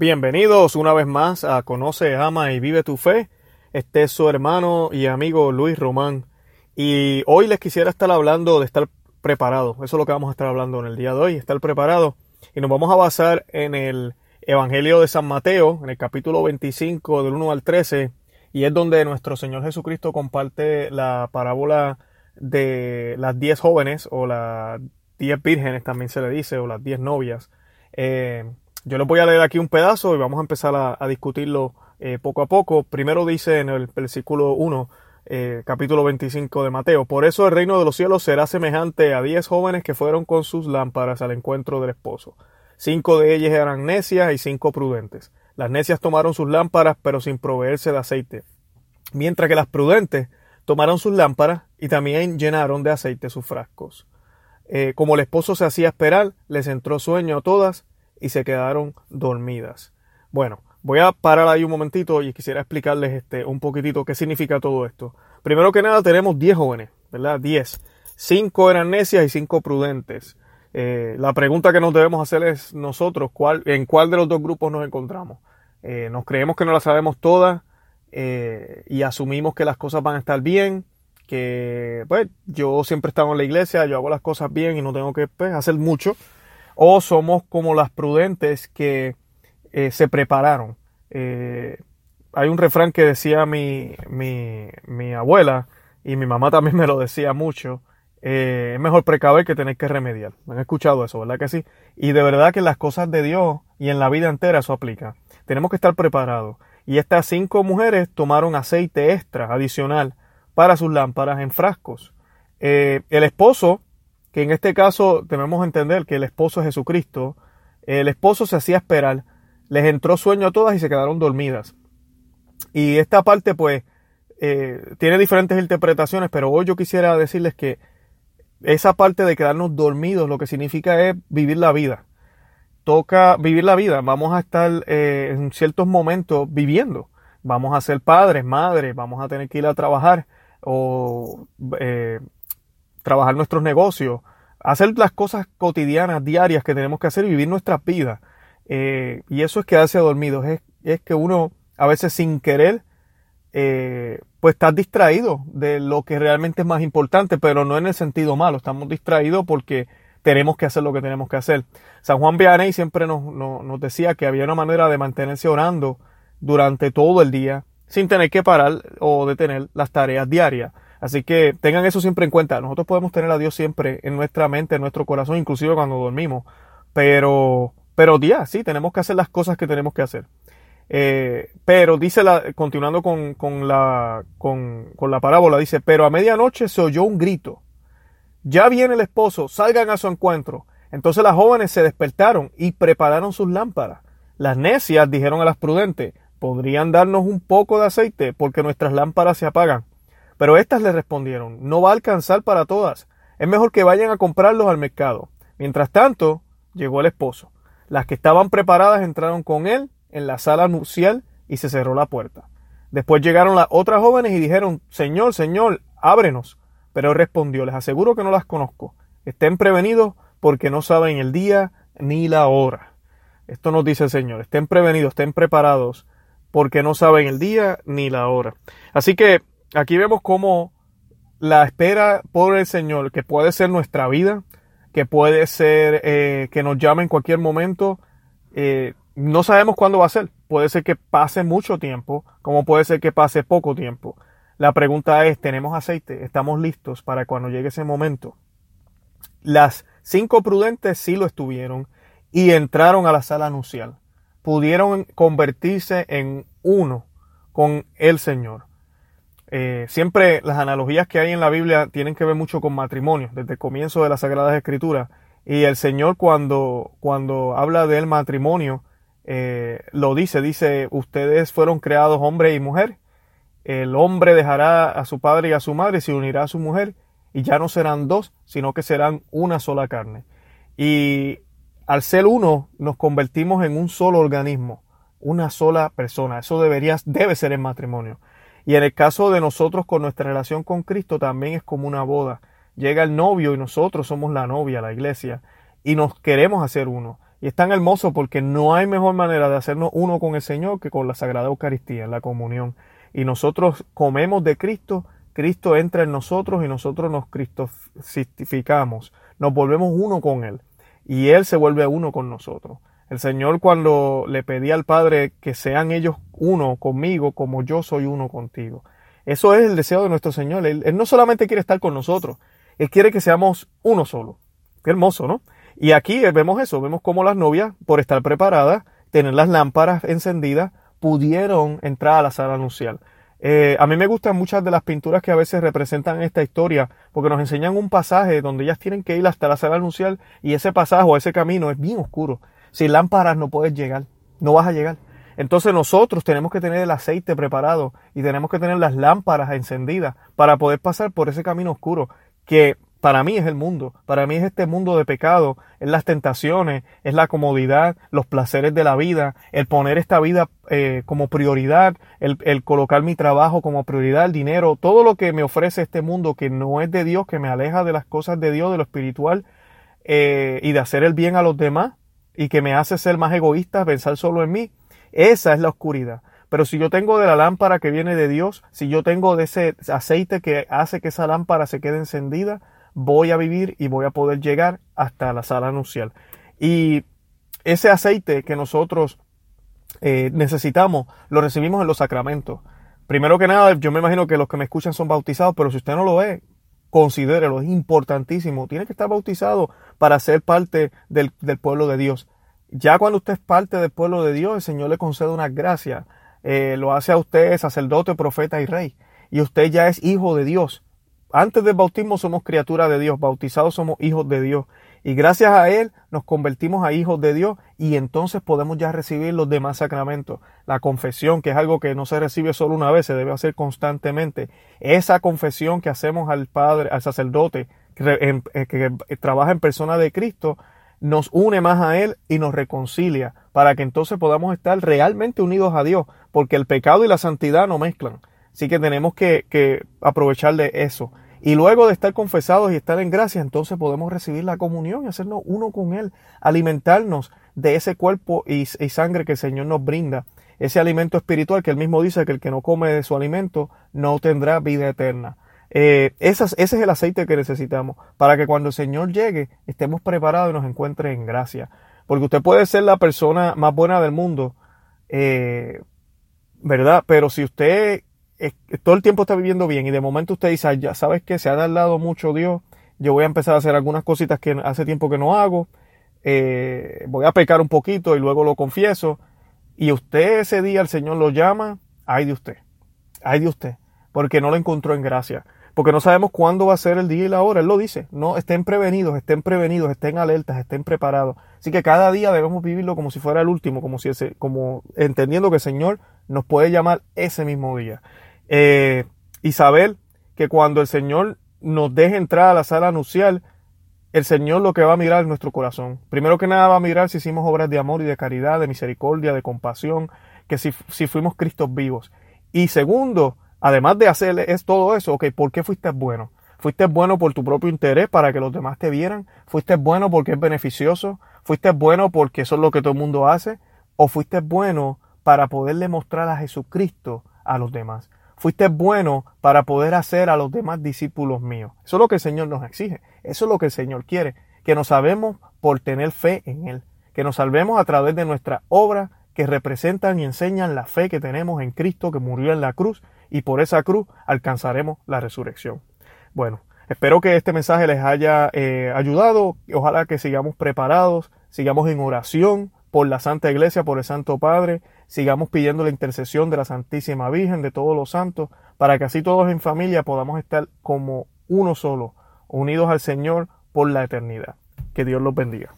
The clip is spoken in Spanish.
Bienvenidos una vez más a Conoce, Ama y Vive tu Fe. Este es su hermano y amigo Luis Román. Y hoy les quisiera estar hablando de estar preparado. Eso es lo que vamos a estar hablando en el día de hoy, estar preparado. Y nos vamos a basar en el Evangelio de San Mateo, en el capítulo 25 del 1 al 13. Y es donde nuestro Señor Jesucristo comparte la parábola de las 10 jóvenes o las 10 vírgenes también se le dice, o las 10 novias. Eh, yo les voy a leer aquí un pedazo y vamos a empezar a, discutirlo eh, poco a poco. Primero dice en el versículo 1, eh, capítulo 25 de Mateo, por eso el reino de los cielos será semejante a diez jóvenes que fueron con sus lámparas al encuentro del esposo. Cinco de ellas eran necias y cinco prudentes. Las necias tomaron sus lámparas pero sin proveerse de aceite, mientras que las prudentes tomaron sus lámparas y también llenaron de aceite sus frascos. Eh, como el esposo se hacía esperar, les entró sueño a todas y se quedaron dormidas. Bueno, voy a parar ahí un momentito y quisiera explicarles este, un poquitito qué significa todo esto. Primero que nada tenemos 10 jóvenes, ¿verdad? 10. 5 eran necias y 5 prudentes. Eh, la pregunta que nos debemos hacer es nosotros, ¿cuál, ¿en cuál de los dos grupos nos encontramos? Eh, nos creemos que no la sabemos todas eh, y asumimos que las cosas van a estar bien, que pues yo siempre he estado en la iglesia, yo hago las cosas bien y no tengo que pues, hacer mucho o somos como las prudentes que eh, se prepararon. Eh, hay un refrán que decía mi, mi, abuela y mi mamá también me lo decía mucho. Eh, es mejor precaver que tener que remediar. han escuchado eso, verdad que sí? Y de verdad que en las cosas de Dios y en la vida entera eso aplica. Tenemos que estar preparados. Y estas cinco mujeres tomaron aceite extra, adicional, para sus lámparas en frascos. el esposo que en este caso debemos entender que el esposo es Jesucristo, el esposo se hacía esperar, les entró sueño a todas y se quedaron dormidas. Y esta parte pues eh, tiene diferentes interpretaciones, pero hoy yo quisiera decirles que esa parte de quedarnos dormidos lo que significa es vivir la vida. Toca vivir la vida, vamos a estar eh, en ciertos momentos viviendo. Vamos a ser padres, madres, vamos a tener que ir a trabajar o eh, trabajar nuestros negocios, hacer las cosas cotidianas, diarias que tenemos que hacer y vivir nuestras vidas. Eh, y eso es quedarse dormido, es, es, que uno a veces sin querer, eh, pues está distraído de lo que realmente es más importante, pero no en el sentido malo, estamos distraídos porque tenemos que hacer lo que tenemos que hacer. San Juan Vianney siempre nos, nos decía que había una manera de mantenerse orando durante todo el día sin tener que parar o detener las tareas diarias. Así que tengan eso siempre en cuenta. Nosotros podemos tener a Dios siempre en nuestra mente, en nuestro corazón, inclusive cuando dormimos. Pero, pero ya, sí, tenemos que hacer las cosas que tenemos que hacer. Eh, pero dice la, continuando con, con, la, con, con la parábola, dice, pero a medianoche se oyó un grito. Ya viene el esposo, salgan a su encuentro. Entonces las jóvenes se despertaron y prepararon sus lámparas. Las necias dijeron a las prudentes, ¿podrían darnos un poco de aceite porque nuestras lámparas se apagan? Pero éstas le respondieron, no va a alcanzar para todas. Es mejor que vayan a comprarlos al mercado. Mientras tanto, llegó el esposo. Las que estaban preparadas entraron con él en la sala nupcial y se cerró la puerta. Después llegaron las otras jóvenes y dijeron, Señor, Señor, ábrenos. Pero él respondió, les aseguro que no las conozco. Estén prevenidos porque no saben el día ni la hora. Esto nos dice el Señor, estén prevenidos, estén preparados porque no saben el día ni la hora. Así que aquí vemos cómo la espera por el Señor, que puede ser nuestra vida, que puede ser eh, que nos llame en cualquier momento, eh, no sabemos cuándo va a ser. Puede ser que pase mucho tiempo, como puede ser que pase poco tiempo. La pregunta es, ¿tenemos aceite? ¿Estamos listos para cuando llegue ese momento? Las cinco prudentes sí lo estuvieron y entraron a la sala nupcial. Pudieron convertirse en uno con el Señor. Eh, siempre las analogías que hay en la Biblia tienen que ver mucho con matrimonio, desde el comienzo de las Sagradas Escrituras. Y el Señor cuando, cuando habla del matrimonio, eh, lo dice, dice, ustedes fueron creados hombre y mujer. El hombre dejará a su padre y a su madre y se unirá a su mujer y ya no serán dos, sino que serán una sola carne. Y al ser uno, nos convertimos en un solo organismo, una sola persona. Eso debería, debe ser el matrimonio. Y en el caso de nosotros con nuestra relación con Cristo también es como una boda. Llega el novio y nosotros somos la novia, la iglesia, y nos queremos hacer uno. Y es tan hermoso porque no hay mejor manera de hacernos uno con el Señor que con la Sagrada Eucaristía, la comunión. Y nosotros comemos de Cristo, Cristo entra en nosotros y nosotros nos cristificamos, nos volvemos uno con Él. Y Él se vuelve uno con nosotros. El Señor cuando le pedía al Padre que sean ellos uno conmigo como yo soy uno contigo. Eso es el deseo de nuestro Señor. Él, no solamente quiere estar con nosotros, Él quiere que seamos uno solo. Qué hermoso, ¿no? Y aquí vemos eso, vemos cómo las novias, por estar preparadas, tener las lámparas encendidas, pudieron entrar a la sala nupcial. Eh, a mí me gustan muchas de las pinturas que a veces representan esta historia, porque nos enseñan un pasaje donde ellas tienen que ir hasta la sala nupcial y ese pasaje o ese camino es bien oscuro. Sin lámparas no puedes llegar, no vas a llegar. Entonces nosotros tenemos que tener el aceite preparado y tenemos que tener las lámparas encendidas para poder pasar por ese camino oscuro que para mí es el mundo, para mí es este mundo de pecado, es las tentaciones, es la comodidad, los placeres de la vida, el poner esta vida eh, como prioridad, el, colocar mi trabajo como prioridad, el dinero, todo lo que me ofrece este mundo que no es de Dios, que me aleja de las cosas de Dios, de lo espiritual eh, y de hacer el bien a los demás y que me hace ser más egoísta, pensar solo en mí, esa es la oscuridad. Pero si yo tengo de la lámpara que viene de Dios, si yo tengo de ese aceite que hace que esa lámpara se quede encendida, voy a vivir y voy a poder llegar hasta la sala nupcial. Y ese aceite que nosotros eh, necesitamos, lo recibimos en los sacramentos. Primero que nada, yo me imagino que los que me escuchan son bautizados, pero si usted no lo es, considérelo, es importantísimo. Tiene que estar bautizado para ser parte del, del, pueblo de Dios. Ya cuando usted es parte del pueblo de Dios, el Señor le concede una gracia. Eh, lo hace a usted sacerdote, profeta y rey. Y usted ya es hijo de Dios antes del bautismo somos criaturas de Dios, bautizados somos hijos de Dios. Y gracias a Él nos convertimos a hijos de Dios y entonces podemos ya recibir los demás sacramentos. La confesión, que es algo que no se recibe solo una vez, se debe hacer constantemente. Esa confesión que hacemos al Padre, al sacerdote, que, eh, trabaja en persona de Cristo, nos une más a Él y nos reconcilia para que entonces podamos estar realmente unidos a Dios, porque el pecado y la santidad no mezclan. Así que tenemos que, aprovechar de eso. Y luego de estar confesados y estar en gracia, entonces podemos recibir la comunión y hacernos uno con Él, alimentarnos de ese cuerpo y, sangre que el Señor nos brinda, ese alimento espiritual que Él mismo dice que el que no come de su alimento no tendrá vida eterna. Eh, ese es el aceite que necesitamos para que cuando el Señor llegue estemos preparados y nos encuentre en gracia. Porque usted puede ser la persona más buena del mundo, eh, ¿verdad? Pero si usted todo el tiempo está viviendo bien y de momento usted dice, ya sabes que se ha dado mucho Dios, yo voy a empezar a hacer algunas cositas que hace tiempo que no hago, eh, voy a pecar un poquito y luego lo confieso, y usted ese día el Señor lo llama, ay de usted, ay de usted, porque no lo encontró en gracia, porque no sabemos cuándo va a ser el día y la hora, Él lo dice, no, estén prevenidos, estén prevenidos, estén alertas, estén preparados, así que cada día debemos vivirlo como si fuera el último, como si ese, como entendiendo que el Señor nos puede llamar ese mismo día. Eh, y saber que cuando el Señor nos deje entrar a la sala nupcial, el Señor lo que va a mirar es nuestro corazón. Primero que nada va a mirar si hicimos obras de amor y de caridad, de misericordia, de compasión, que si, si fuimos Cristos vivos. Y segundo, además de hacer es todo eso, ok, ¿por qué fuiste bueno? ¿Fuiste bueno por tu propio interés para que los demás te vieran? ¿Fuiste bueno porque es beneficioso? ¿Fuiste bueno porque eso es lo que todo el mundo hace? ¿O fuiste bueno para poderle mostrar a Jesucristo a los demás? Fuiste bueno para poder hacer a los demás discípulos míos. Eso es lo que el Señor nos exige. Eso es lo que el Señor quiere. Que nos salvemos por tener fe en Él. Que nos salvemos a través de nuestra obra que representan y enseñan la fe que tenemos en Cristo que murió en la cruz y por esa cruz alcanzaremos la resurrección. Bueno, espero que este mensaje les haya eh, ayudado. Ojalá que sigamos preparados, sigamos en oración por la Santa Iglesia, por el Santo Padre, sigamos pidiendo la intercesión de la Santísima Virgen, de todos los santos, para que así todos en familia podamos estar como uno solo, unidos al Señor por la eternidad. Que Dios los bendiga.